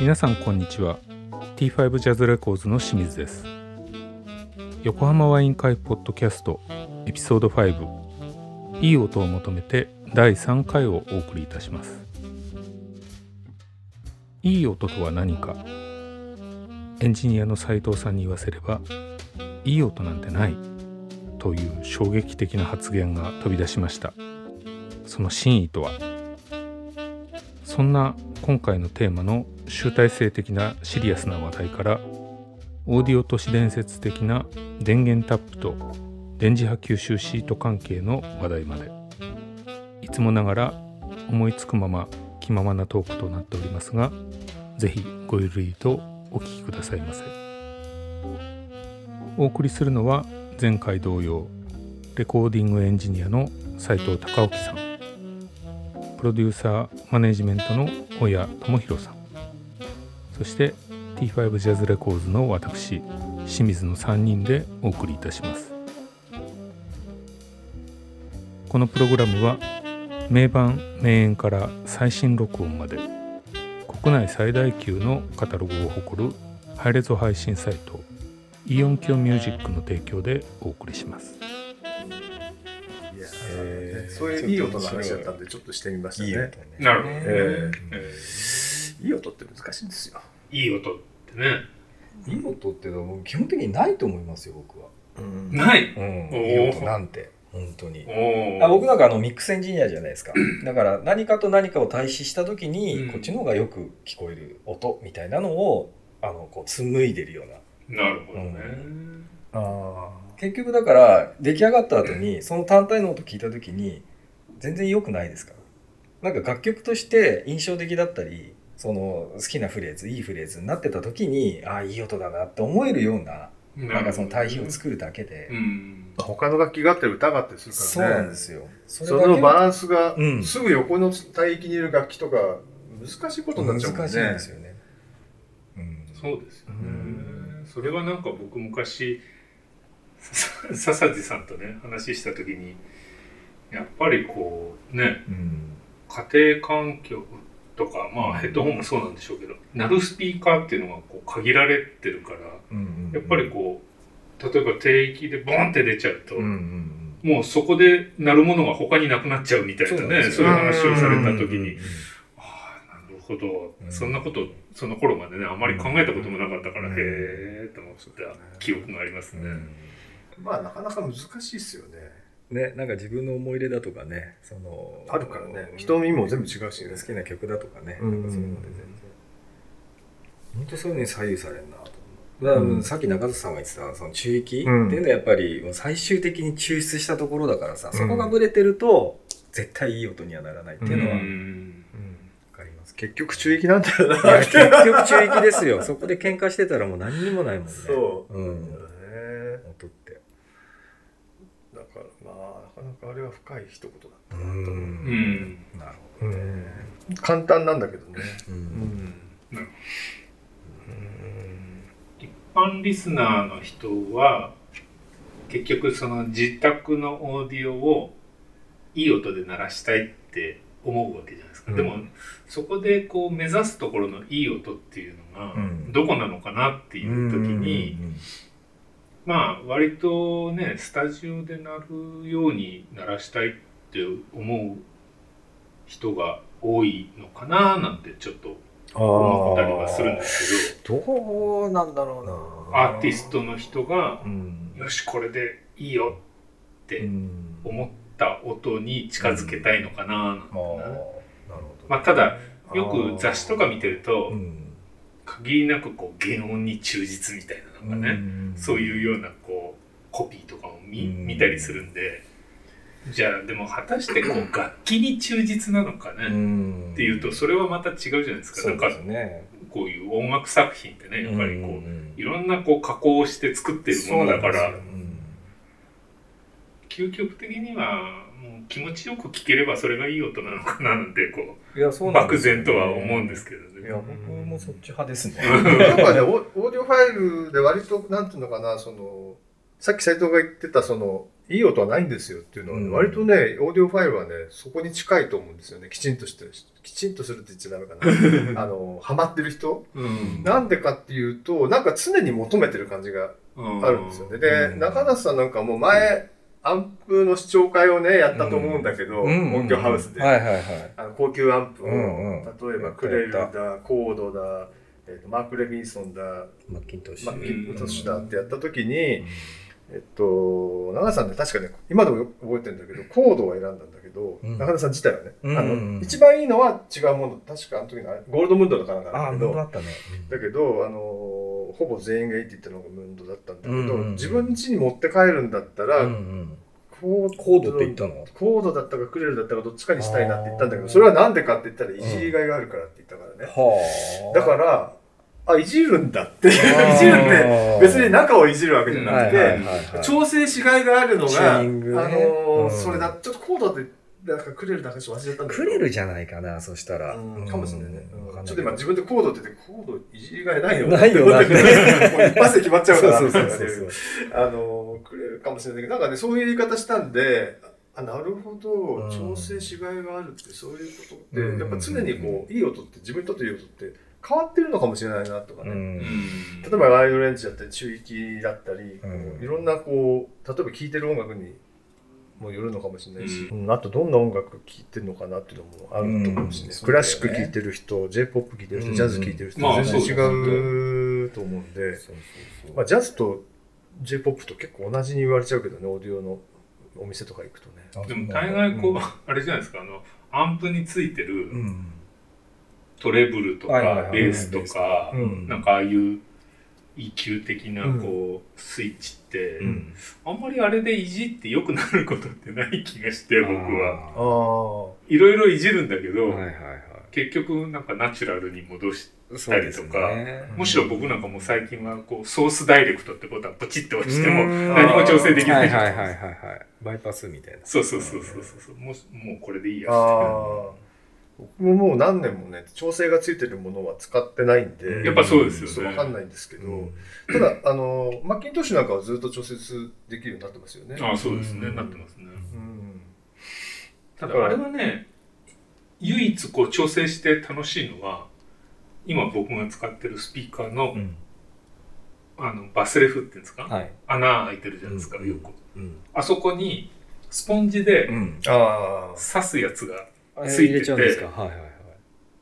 皆さんこんにちは。T5 ジャズレコーズの清水です。横浜ワイン会ポッドキャストエピソード5いい音を求めて第3回をお送りいたします。いい音とは何か。エンジニアの斉藤さんに言わせればいい音なんてないという衝撃的な発言が飛び出しました。その真意とは。そんな今回のテーマの集大成的なシリアスな話題からオーディオ都市伝説的な電源タップと電磁波吸収シート関係の話題まで。いつもながら思いつくまま気ままなトークとなっておりますがぜひごゆるりとお聞きくださいませ。お送りするのは前回同様レコーディングエンジニアの斉藤隆興さん。プロデューサーマネジメントの親智弘さん。そして T5 ジャズレコーズの私清水の3人でお送りいたします。このプログラムは名盤名演から最新録音まで国内最大級のカタログを誇るハイレゾ配信サイトイオンキョミュージックの提供でお送りします。えー、そういういい音の話だったんでちょっとしてみましたね。いい音ね。なるほどね、ええいい音って難しいんですよ。ーいい音ってね。いい音っていうのは基本的にないと思いますよ僕は、ない。うん、いい音なんて本当に。おあ僕なんかあのミックスエンジニアじゃないですか。だから何かと何かを対比した時に、うん。こっちの方がよく聞こえる音みたいなのをあのこう紡いでるような。なるほどね、あ結局だから出来上がった後にその単体の音聞いた時に全然良くないですから。なんか楽曲として印象的だったりその好きなフレーズいいフレーズになってた時にああいい音だなって思えるようななんかその対比を作るだけで、うん。あ他の楽器があって歌があったりするそうからね。なんですよ。そそのバランスがうん。すぐ横の帯域にいる楽器とか難しいことになっちゃうもんね。難しいんですよね、うん。そうですよね、うん。それはなんか僕昔さ笹地さんとね話した時にやっぱりこうねうん。家庭環境とかまあヘッドホンもそうなんでしょうけど鳴るスピーカーっていうのがこう限られてるからうん。やっぱりこう例えば低域でボンって出ちゃうと、うんうんもうそこで鳴るものが他になくなっちゃうみたいなねそういう話をされた時に、ああなるほど、うんそんなことその頃までねあまり考えたこともなかったから、うん。へえと思った。記憶がありますね。まあなかなか難しいですよね。ね、なんか自分の思い入れだとかねそのあるからね。人の身も全部違うしね。好きな曲だとかね、うん。なんかそういうので全然。本当そういうのに左右されるなとだから、うん。さっき中田さんが言ってたその中域ってうんいうのはやっぱりもう最終的に抽出したところだからさ、そこがブレてると絶対いい音にはならないっていうのはう分んかります、結局中域なんだよな。結局中域ですよ。そこで喧嘩してたらもう何にもないもんね。そう。うん。ね。音って。だからまあなかなかあれは深い一言だったうなと。思う。うん。なるほどね、簡単なんだけどね。うん。うん。なる一般リスナーの人は結局その自宅のオーディオをいい音で鳴らしたいって思うわけじゃないですか、うん。でもそこでこう目指すところのいい音っていうのがうん。どこなのかなっていう時に、まあ割とねスタジオで鳴るように鳴らしたいって思う人が多いのかななんてちょっと思ったりはするんですけど。どうなんだろうな。アーティストの人がうん。よしこれでいいよってうん。思った音に近づけたいのかななんてなる。ほねど。まあただよく雑誌とか見てるとうん。限りなくこう原音に忠実みたいなのがねそういうようなこうコピーとかも見うん見たりするんでじゃあでも果たしてこう楽器に忠実なのかねん。っていうとそれはまた違うじゃないですか。なんかそうですね。こういう音楽作品ってねやっぱりこう、うんいろんなこう加工して作ってるものだからそうなん究極的にはもう気持ちよく聴ければそれがいい音なのかななんてこいやそうう漠なんですよ然とは思うんですけどね。いや僕もそっち派ですね。なん。かね、オオーディオファイルで割と、なんていうのかな、その、さっき斉藤が言ってた、その、いい音はないんですよっていうのはね、うん。割とね、オーディオファイルはね、そこに近いと思うんですよね。きちんとして、きちんとするって言っちゃダメかな。あの、ハマってる人。うん。なんでかっていうと、なんか常に求めてる感じがあるんですよね。で、うん。中田さんなんかもう前、アンプの視聴会をね、やったと思うんだけど、うん。音響ハウスで。高級アンプを、うんうん。例えばクレルだ、コードだ、えーとマーク・レビンソンだ、マッキントッシマッキュントッシュだってやった時に、えっと、長田さんね、確かね、今でも覚えてるんだけど、コードを選んだんだけど、うん。中田さん自体はね、うんあの、一番いいのは違うもの、確かあの時のゴールドムンドだからなんだけど、本当だったね。だけど、あの、ほぼ全員がいいって言ったのがムンドだったんだけど、うんうん自分家に持って帰るんだったら、うんうん。コードコードって言ったの？コードだったかクレルだったかどっちかにしたいなって言ったんだけど、それはなんでかって言ったら、いじりがいがあるからって言ったからね。はあ。だから、あ、いじるんだって。いじるって、別に中をいじるわけじゃなくて、調整しがいがあるのが、あのそれだ、ちょっとコードで、なんかクレルだかちょっと忘れちゃったんだけど。クレルじゃないかなそしたら。うん。かもしれないね。ちょっと今自分でコードって言って、コードいじりがいないよ。ないよなもう一発で決まっちゃうから。そうそうそうあのー、くれるかもしれないけど、なんかね、そういう言い方したんで、あ、なるほど、うん。調整しがいがあるって、そういうことって、うん。やっぱ常にこう、いい音って、自分にとっていい音って変わってるのかもしれないなとかね。うん。例えばワイドレンジだったり、中域だったり、いろんなこう、例えば聴いてる音楽にもよるのかもしれないし、ううん。あとどんな音楽聴いてるのかなっていうのもあると思うしね。うん。クラシック聴いてる人、J-POP 聴いてる人、うん。ジャズ聴いてる人、まあ全然違うと思うんで、まあ、ジャズと J-POP と結構同じに言われちゃうけどね、オーディオのお店とか行くとね。でも大概こう、うん。あれじゃないですかあのアンプについてるうんトレブルとかベースとかうん。なんかああいう EQ 的なこうスイッチってうん。あんまりあれでいじって良くなることってない気がして僕は。いろいろいじるんだけど結局なんかナチュラルに戻しそうですね。むしろ僕なんかもう最近はこうソースダイレクトってボタンポチって押してもうん。何も調整できない。はいはいはいはいはいバイパスみたいな。そうそうそうそうそうもうもうこれでいいやああ。僕ももう何年もね、調整がついてるものは使ってないんで、やっぱそうですよね。そうわかんないんですけど、うん。ただ、あの、マッキントッシュなんかはずっと調節できるようになってますよね。ああそうですね。うん。なってますね。うん。ただあれはね唯一こう調整して楽しいのは今僕が使ってるスピーカーの,、うん。あのバスレフっていうんですか、はい。穴開いてるじゃないですか、うん。よく。うんあそこにスポンジで刺すやつがあついてて。入れちゃうんですか？はいはいはい。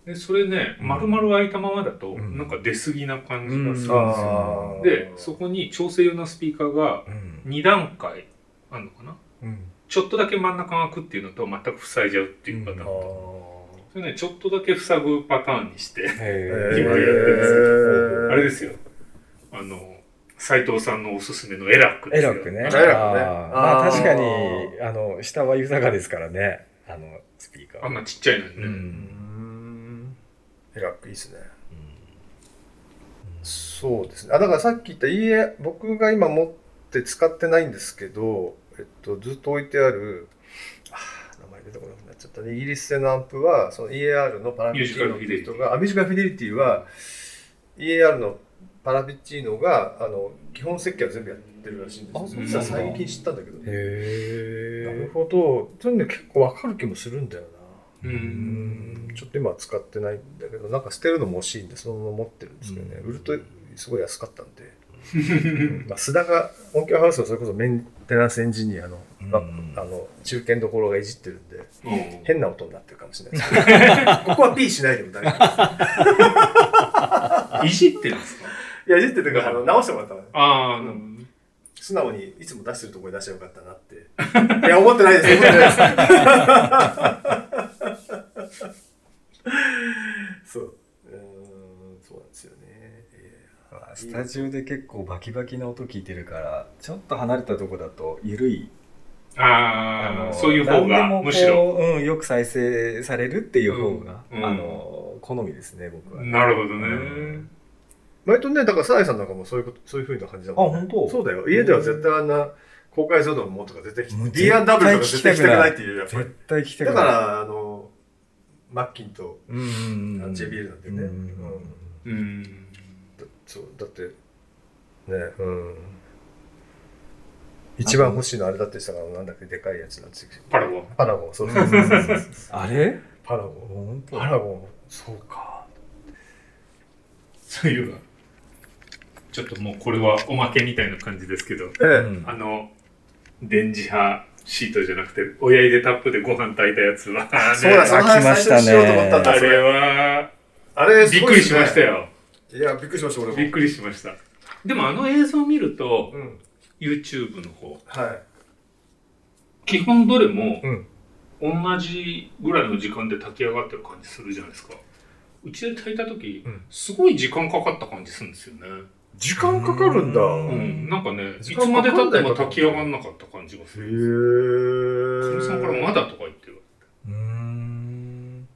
でそれねうん。丸々開いたままだとうん。なんか出過ぎな感じがするんですあ。よ。でそこに調整用のスピーカーがうん。2段階あるのかな？うん。ちょっとだけ真ん中が開くっていうのと全く塞いじゃうっていうパターン。それねちょっとだけ塞ぐパターンにして今やってるんです。ーあれですよ。あの、斉藤さんのおすすめの ELAC ですよ。 ELAC ね。 ELAC ね。まあ確かに、あの、下は豊かですからね。あの、スピーカー。あんなちっちゃいのにね。うん。うん。 ELAC いいですね。うんそうですね。あ、だからさっき言った家、僕が今持って使ってないんですけど、えっと、ずっと置いてある、あー名前出てこなくなっちゃったね。イギリス製のアンプは、その EAR のパラヴィチーニっていう人が、あ、ミュージカルフィデリティは、EAR のパラピッチーノが、あの、基本設計は全部やってるらしいんですよ。あ実は最近知ったんだけど、へなるーほど。それね、結構わかる気もするんだよな。う。うん。んちょっと今は使ってないんだけど、なんか捨てるのも惜しいんで、そのまま持ってるんですけどね、うん。売るとすごい安かったんで、まあ、須田が、音響ハウスのそれこそメンテナンスエンジニアの、まうん。あ、あの中堅どころがいじってるんで、うん。変な音になってるかもしれないです。けど、ここは P しないでも大丈夫で いじってるんですか？す。いや、いじってるから、あの直してもらったら、ああ、うん素直にいつも出してるところに出してよかったなって。いや、思ってないです、思ってないです。そう。うーん、そうなんですよね。スタジオで結構バキバキな音聞いてるから、ちょっと離れたとこだと緩い。ああ、そういう方が、むしろ。うん、よく再生されるっていう方が、うんうんあの、好みですね、僕は。なるほどね。うん割とね、だから、サザエさんなんかもそういうこと、そういう風な感じだもん、あ本当？そうだよ。家では絶対あんな、公開ゾーンのものとか絶対もう B&W とか絶対聞きたくないっていう、やっぱり絶。対来てだから、あの、マッキンとうんうんうん JBL なんだよね。うんうんそう、だって、ね、うん。一番欲しいのあれだって言ってたから、なんだっけ、でかいやつなんですよ。パラゴンパラゴン、そうそうそうそうそう。あれ？パラゴン。本当？パラゴン、そうか。そういうのちょっともうこれはおまけみたいな感じですけどええ、うんあの電磁波シートじゃなくて親入れタップでご飯炊いたやつは、ね、そうだ、その話来ましたね最初にしようと思ったんだ、そあれれ。はあれ、びっくりしましたよ。よいや、びっくりしました、俺も。びっくりしましたでもあの映像を見るとうん。YouTube の方は基本どれもい。うん。同じぐらいの時間で炊き上がってる感じするじゃないですかうちで炊いた時、うんすごい時間かかった感じするんですよね時間かかるんだ。ううん。ん、なんかねいつ時間まで経っても炊き上がんなかった感じがすへるかみー。さんからまだとか言ってるうーん。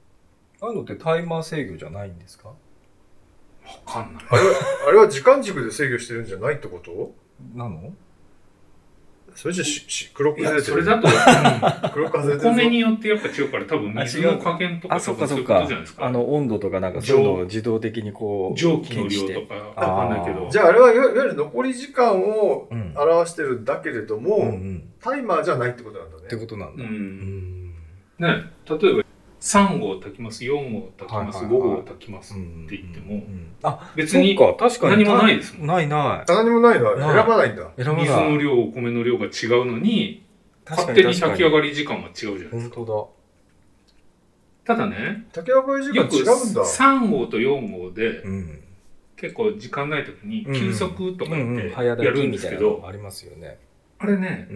ああいうのってタイマー制御じゃないんですか？わかんない。あれは、あれは時間軸で制御してるんじゃないってこと？なの？それじゃし、し黒くいずれてる。やそれだと 黒く外れおてるぞ。米によってやっぱ違うから多分水の加減とかあそういうっか。そっかことじゃないですか？あの温度とかなんかそういうのを自動的にこう蒸気の量とか。わかんないけど。じゃああれはいわゆる残り時間をうん。表してるんだけれども、タイマーじゃないってことなんだね。ってことなんうだ。うん。ん。ね例えば3合炊きます4合炊きます5はいはいはい。合炊きますうんって言っても。うんあ別にそっか確かに何もないですもん。ないない。何もないの？はない。選ばないんだ。選ばない。水の量お米の量が違うのに勝手に炊き上がり時間は違うじゃないですか。本当ただね炊き上がり時間よく違うんだ。3合と4合でだうん。結構時間ない時に休息とかって早やるんですけどありますよね。あれね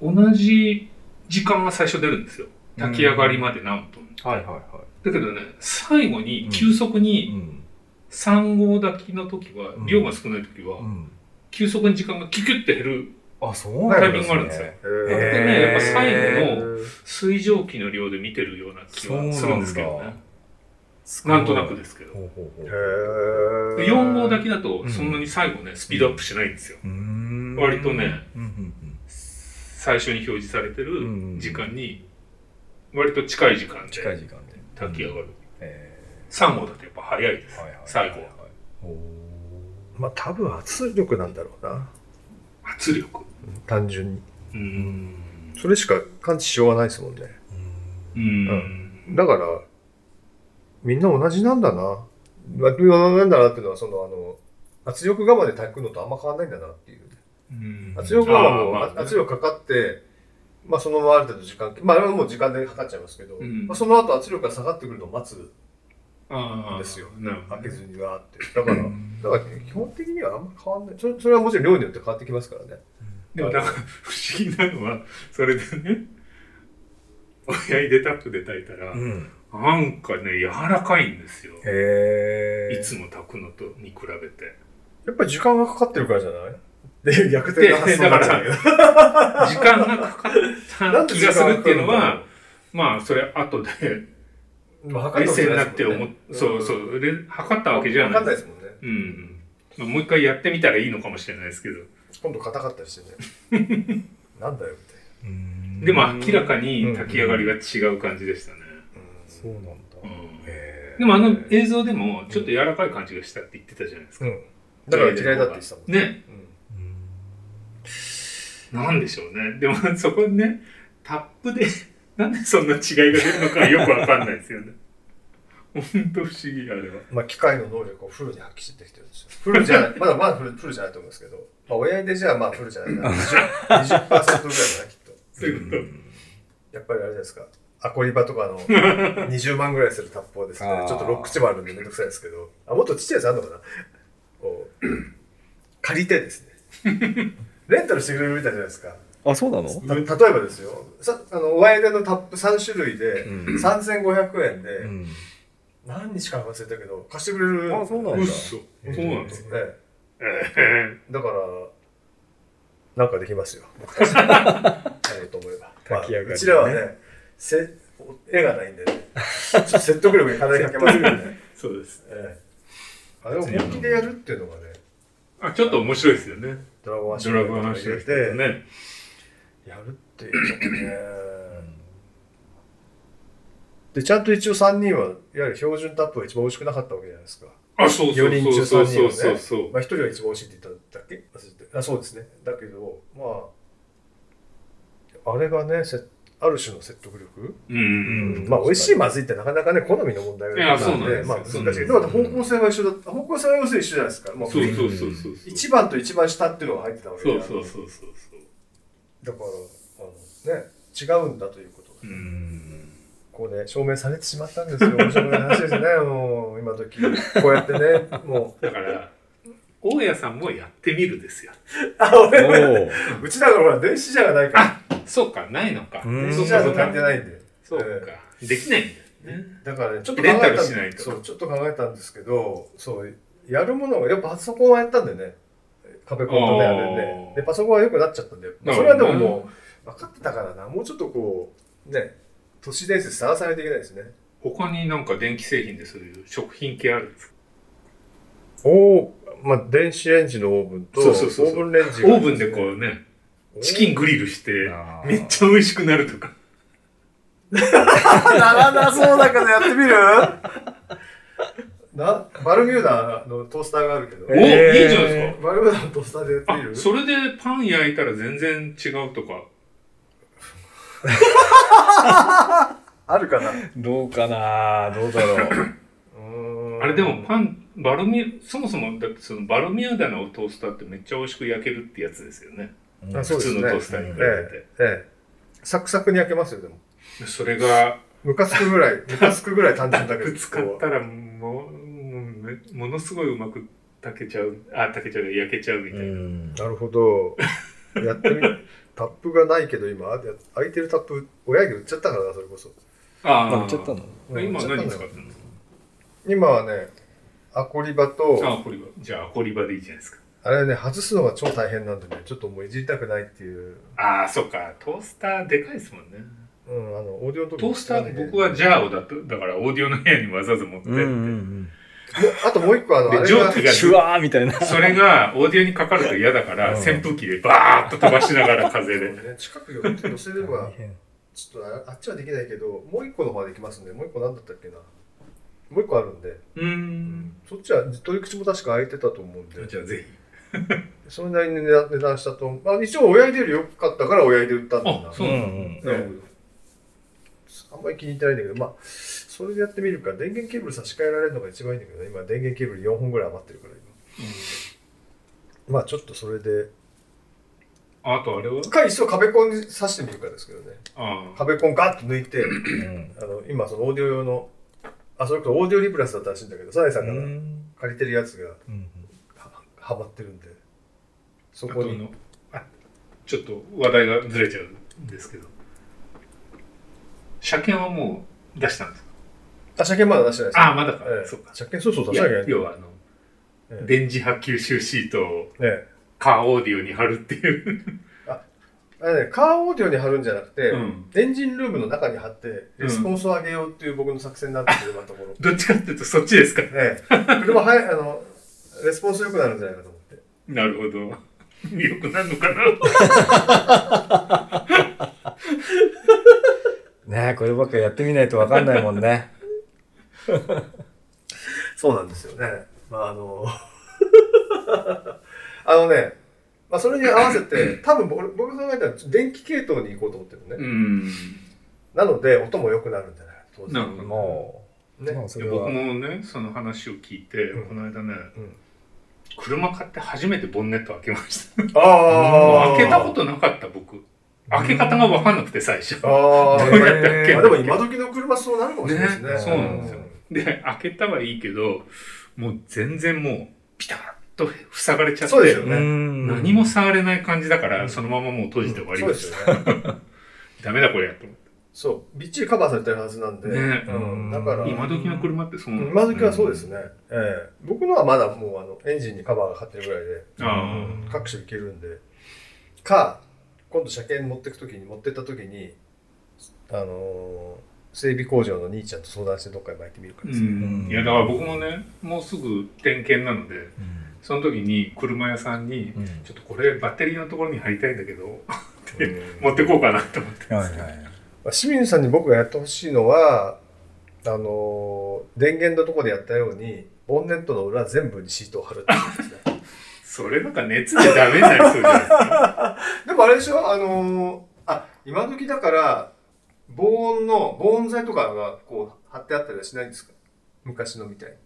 うん。同じ時間が最初出るんですよ炊き上がりまで何分？はいはいはだけどね最後に急速いにん3合炊きの時はうん。量が少ない時はうん。急速に時間がキュキュッて減るあそうタイミングがあるんですよ。へでねやっぱ最後のの水蒸気の量で見てるような気はするんですけどね。なんとなくですけど。ほうほうほうへで4合炊きだとそんなに最後ねスピードアップしないんですよ。割とねうんうん。最初に表示されてるうん。時間に割と近い時間うん近いで時間で。炊き上がる。え3合だとやっぱ早いです。ーはいはいはい。最後は。おまあ多分圧力なんだろうな。圧力？単純に。うーうん。それしか感知しようがないですもんね。うん。だから、みんな同じなんだな。まあなんだなっていうのは、その、あの、圧力釜で炊くのとあんま変わんないんだなっていう。うん。圧力釜も、あーまあね。圧力かかって、まあそのままある程度時間、まああれはもう時間で測っちゃいますけど、うん。まあ、その後圧力が下がってくるのを待つあー。ですよ。開けずにわーって。だから、だから基本的にはあんま変わんない。それそれはもちろん量によって変わってきますからね。でもなんか不思議なのはそれでね親入れタップで炊いたら、うん。なんかね柔らかいんですよ。へえいつも炊くのとに比べて。やっぱり時間がかかってるからじゃない？で、逆転の発想になっちゃうけど。時間がかかった気がするっていうのはまあそれ後でまあ測冷静になって思っ、そうそう。れ測ったわけじゃわない。かんないですもんね。うん。うんまあ、もう一回やってみたらいいのかもしれないですけど。今度硬かったりしてね。なんだよ、みたいな。でも明らかに炊き上がりが違う感じでしたね、そうなんだ。でもあの映像でもちょっと柔らかい感じがしたって言ってたじゃないですか、うん。だから嫌いだって言ってたもんねなんでしょうねでもそこにねタップで なんでそんな違いが出るのかよくわかんないですよねほんと不思議あれはまあ、機械の能力をフルに発揮してきてるんですよ。フルじゃない、まだまだフルフルじゃないと思うんですけど、まあ、親指でじゃあまあフルじゃない な。20%, 20%ぐらいだな、きっと。そういうこと、やっぱりあれじゃないですか。アコリバとかの20万ぐらいするタップをですねちょっとロックチもあるんでめんどくさいですけど、あ、もっとちっちゃいやつあるのかなこう借りてですね。レンタルしてくれるみたいじゃないですか。あそうなの？た例えばですよ、さあの、親指のタップ3種類でうん3500円で、うん何日か忘れたけど、貸してくれる。あそうなんだうっそそうなんですね。えだから、なんかできますよ。やろうと思えば。まあうちらはね、せ絵がないんでね、ちょっと説得力に課題かけますけどね。そうですええあれを本気でやるっていうのがね、あ、ちょっと面白いですよね。ドラゴンアッシュドラゴンアッシュね。やるっていうのもね。で、ちゃんと一応3人は、いわゆる標準タップが一番美味しくなかったわけじゃないですか。あ、そうそう4人中3そうそう人はね。そうそう。まあ1人が一番美味しいって言ったんだっけ忘れてあ、そうですね。だけど、まあ、あれがね、せある種の説得力、うんうん。まあ、美味しいまずいってなかなかね、好みの問題がいやそうなんでまあ、難しい。でも、方向性は一緒だった。方向性は要するに一緒じゃないですか。まあ、そうそうそうそう。一番と一番下っていうのが入ってたわけそうでそうそうそうそう。だから、あのね、違うんだということが。うん。こうね、証明されてしまったんですよ。面白い話ですね、もう、今時。こうやってね、もう。だから、大家さんもやってみるですよ。あ、俺、おうちだからほら、電子じゃがないから。そうか、ないのか。ないんで。そうか。できないんだよね。だからね、ちょっと考レンタえたルしないとそう、ちょっと考えたんですけど、そう、やるものが、やっぱパソコンはやったんでね。壁コンとね、あれあでー。で、パソコンは良くなっちゃったんで、まあそれはでももう、分かってたからな、もうちょっとこう、ね、都市伝説探さないといけないですね。他になんか電気製品でそういう食品系あるんですか？おまあ、電子レンジのオーブンと、そうそうそうそうオーブンレンジオーブンでこうね、チキングリルして、めっちゃ美味しくなるとか。ならなそうだけどやってみる？なバルミューダのトースターがあるけど。お、えーいいじゃないですか。バルミューダのトースターでやってみある、それでパン焼いたら全然違うとか。あるかな？どうかな？どうだろう。うあれでもパン、バルミュそもそもだってそのバルミューダのトースターってめっちゃ美味しく焼けるってやつですよね。あそうですね普通のトースターに比べて。ええサクサクに焼けますよ、でも。それが、ムカつくぐらい、ムカつくぐらい単純だけど。ぶつかったらもう、もうめものすごいうまく炊けちゃう、あ、炊けちゃう、焼けちゃうみたいな。んなるほど。やってみ タップがないけど今、あ空いてるタップ、親に売っちゃったからな、それこそ。ああ、売っちゃったの？今何使ってんの？今はね、アコリバと、あ、アコリバ。じゃあ、アコリバでいいじゃないですか。あれね、外すのが超大変なんでね、ちょっともういじりたくないっていう。ああ、そっか。トースターでかいですもんね。うん、あの、オーディオの時トースター、僕はジャーをだと、だからオーディオの部屋にわざわざ持ってって、うんうんもうあともう一個あの、あで、れが蒸気が、シュワーみたいな。それがオーディオにかかると嫌だから、うん扇風機でバーッと飛ばしながら風で。ね、近く寄って寄せれば大、変ちょっとああっちはできないけど、もう一個の方はできますんで、もう一個なんだったっけな。もう一個あるんで、うーん。そっちは取り口も確か開いてたと思うんで、じゃあぜひ。それなりに値段したと。まあ一応親指より良かったから親指で売ったんだよな。あ、そうなんだ。うん。あんまり気に入ってないんだけど、まあ、それでやってみるか、電源ケーブル差し替えられるのが一番いいんだけどね、今電源ケーブル4本ぐらい余ってるから、今。まあちょっとそれで、あとあれは？か、いっそ壁コンに挿してみるかですけどね。壁コンガッと抜いて、う んあの今そのオーディオ用の、あ、それこそオーディオリプラスだったらしいんだけど、サザエさんからうん借りてるやつがうんははまってるんで、そあことに。のあちょっと話題がずれちゃうんですけど。車検はもう出したんですか？あ、車検まだ出してないです。ああ、まだか。ええそうか。車検そうそう出さなきゃいけない。要はあの、ええ電磁波吸収シートをええカーオーディオに貼るっていう。あれね、カーオーディオに貼るんじゃなくて、うんエンジンルームの中に貼って、レスポンスを上げようっていう僕の作戦になってる今のところ。どっちかっていうとそっちですか。ねえ車はや、あの、レスポンス良くなるんじゃないかと思って。なるほど。よくなるのかな？ねえこればっかやってみないとわかんないもんね。そうなんですよね。まあ、あの、あのね、まあ、それに合わせて、多分僕僕が考えたら電気系統に行こうと思ってるのね。うん。なので、音も良くなるんじゃない当然なるほどもう、ね僕は。もね、その話を聞いて、うんこの間ね、うん車買って初めてボンネット開けました。ああ。開けたことなかった僕。開け方が分かんなくて最初。ああ、どうやって開けるまあでも今時の車そうなるかもしれないですね。ねそうなんですよで、開けたはいいけど、もう全然もう、ピタッと塞がれちゃって、そうですよねうん何も触れない感じだから、そのままもう閉じて終わりました。ダメだこれやと思って。そう。びっちりカバーされてるはずなんで。ねうん。だから、今時の車ってそうな今時はそうですね。ええ僕のはまだもうあのエンジンにカバーがかかってるぐらいで、あ各種いけるんで。か、今度車検持ってくときに、持ってったときに、あのー整備工場の兄ちゃんと相談してどっかに巻いてみるかですね。ん。いや、だから僕もね、もうすぐ点検なので、その時に車屋さんにうん「ちょっとこれバッテリーのところに貼りたいんだけどうん持ってこうかな」と思ってはいはいまあ清水さんに僕がやってほしいのはあのー電源のところでやったようにボンネットの裏全部にシートを貼るってことですねそれなんか熱でダメになりそうじゃないですか？でもあれでしょ？あのーあ今時だから防音の防音材とかがこう貼ってあったりはしないんですか？昔のみたいに。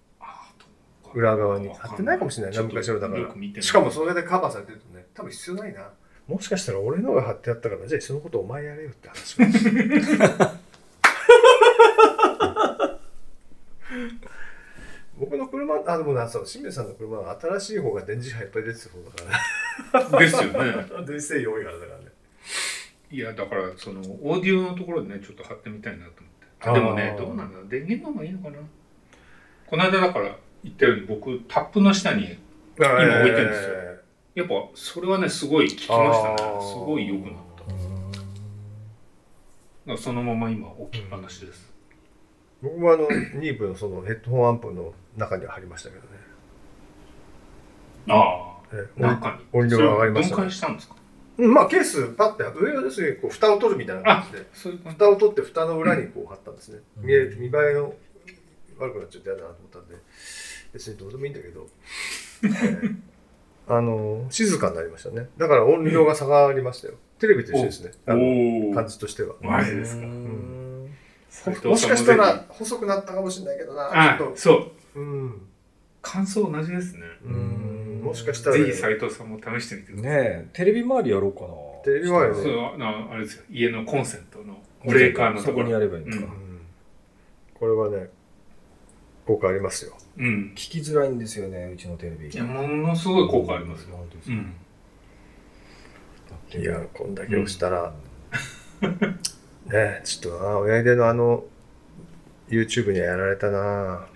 裏側に。貼ってないかもしれないな昔のだから。しかもそれでカバーされてるとね多分必要ないなもしかしたら俺のが貼ってあったからじゃあそのことお前やれよって話。僕の車あでもなそう清水さんの車は新しい方が電磁波いっぱい出てる方だから。ねですよね。電子製品多いからだからね。いやだからそのオーディオのところでねちょっと貼ってみたいなと思って。でもねどうなんだ電源の方がいいのかな。この間だから言ったように僕タップの下に今置いてるんですよやっぱそれはねすごい効きましたね。すごい良くなった。そのまま今置きっぱなしです、僕もあのニーブのそのヘッドホンアンプの中には貼りましたけどね。ああ。え中に。音量が上がりましたね。分解したんですか？うんまあケースパッて上を要するにこう蓋を取るみたいな感じで。そういう感じ。蓋を取って蓋の裏にこう貼ったんですね、うん。見え見栄えの悪くなっちゃって嫌だなと思ったんで。別にどうでもいいんだけど、えーあの静かになりましたね。だから音量が下がりましたよ。テレビと一緒ですね。あのおお感じとしては。マジですか。もしかしたぜら細くなったかもしれないけどなちょっと。そう。うん。感想同じですね。うん。もしかしたらね、ぜひ斉藤さんも試してみてください、ねえテレビ周りやろうかな。テレビ周りねそうああれですよ。家のコンセントのブレーカーのところ。そこにやればいいのか、これはね効果ありますようん。聞きづらいんですよねうちのテレビ。いやものすごい効果ありますよ、本当ですかうん、いやこんだけ押したら、ねちょっとな親出のあの YouTube にはやられたな。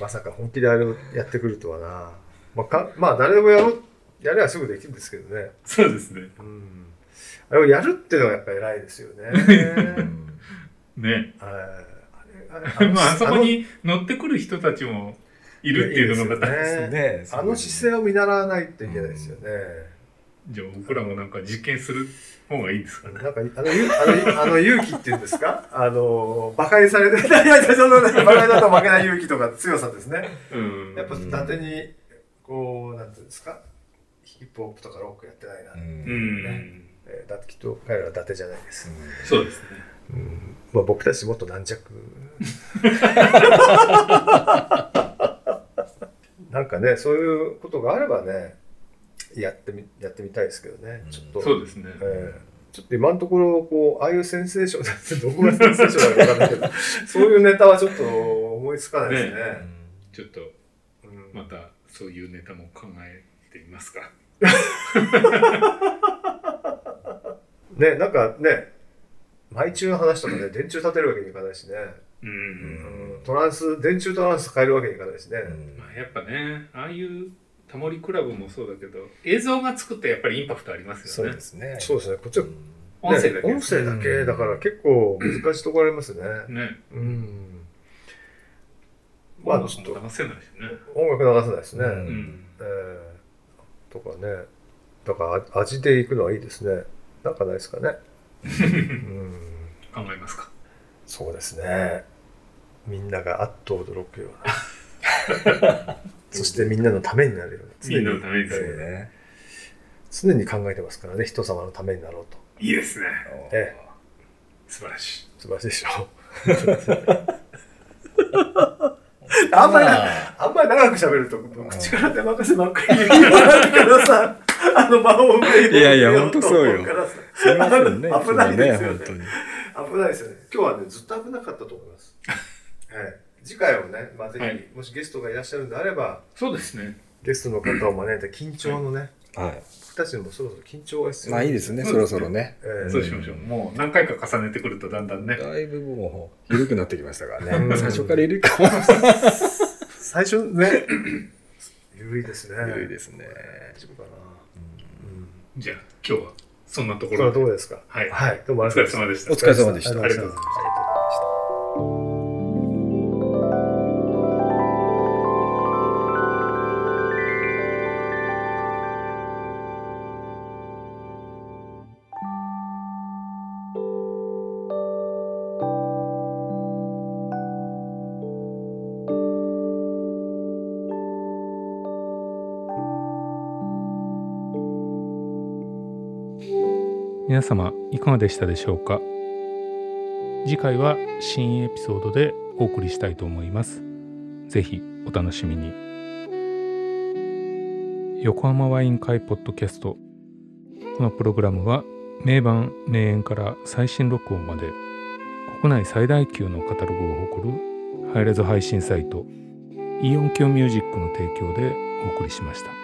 まさか本気であれをやってくるとはな。まあかまあ誰でもやろうやればすぐできるんですけどね、そうですね。うん、あれをやるっていうのがやっぱり偉いですよね。う んね。はい まああそこのに乗ってくる人たちもいるっていうのがまた。ですよねあの姿勢を見習わないといけないですよね、じゃあ僕らもなんか実験する方がいいですかね。なんか、あの、ゆあの、あの勇気っていうんですか？あの、馬鹿にされて、いやいや、その、馬鹿にだと負けない勇気とか強さですね。うん。やっぱ、伊達に、こう、なんていうんですか？ヒップホップとかロックやってないな。うんうん、ねえーだってきっと彼らは伊達じゃないです。そうですねうん。まあ僕たちもっと軟弱。なんかね、そういうことがあればね、やってみ、やってみたいですけどね。ちょっと。そうですねええちょっと今のところ、こう、ああいうセンセーションだって、どこがセンセーションなのかわかんないけど、そういうネタはちょっと思いつかないですね。ちょっとうんまたそういうネタも考えてみますか ね、なんかね、毎中の話とかね、電柱立てるわけにいかないしね、うん、うん。トランス、電柱トランス変えるわけにいかないしね。まあ、やっぱねああいうタモリクラブもそうだけど映像がつくとやっぱりインパクトありますそうよねですね。そうですね、こっちは、ね、音声だけ。音声だけだから結構難しいところありますね。ね。うん。まあ、音ちょっと。楽も流せないしね。音楽流せないですね。ううん。んえ。ーとかね。だからあ味でいくのはいいですね。なんかないですかね。うん。考えますか？そうですね。みんながあっと驚くような。そしてみんなのためになるような。みんなのために常そうね。常に考えてますからね。人様のためになろうと。いいですね。ええ。素晴らしい。素晴らしいでしょ。あんまりな、あ。んまり長く喋ると、口から出まかせばっかり言うからさ、あの場を埋めいやいやほんとそうよ。すみませんね。危ないですよね。本当に危ないですよね。今日はね、ずっと危なかったと思います。はい。次回をね、まあ、ぜひ、はい。もしゲストがいらっしゃるんであれば、そうですね。ゲストの方を招い。て緊張のね、はい。僕たちにもそろそろ緊張が必要まあいいですねそろそろね。ええそうしましょう。もう何回か重ねてくるとだんだんね。だいぶもう緩くなってきましたからうん。ね最初から緩いかも最初ね、緩いですね。緩いですね。大丈夫かな。うん。じゃあ今日はそんなとここれはどうですか？はい。はい、どうもあおりがとうございま疲れ様でした。お疲れ様でした。ありがとうございました。皆様いかがでしたでしょうか？次回は新エピソードでお送りしたいと思います。ぜひお楽しみに。横浜ワイン会ポッドキャスト。このプログラムは名盤名演から最新録音まで国内最大級のカタログを誇るハイレゾ配信サイトイオンキョミュージックの提供でお送りしました。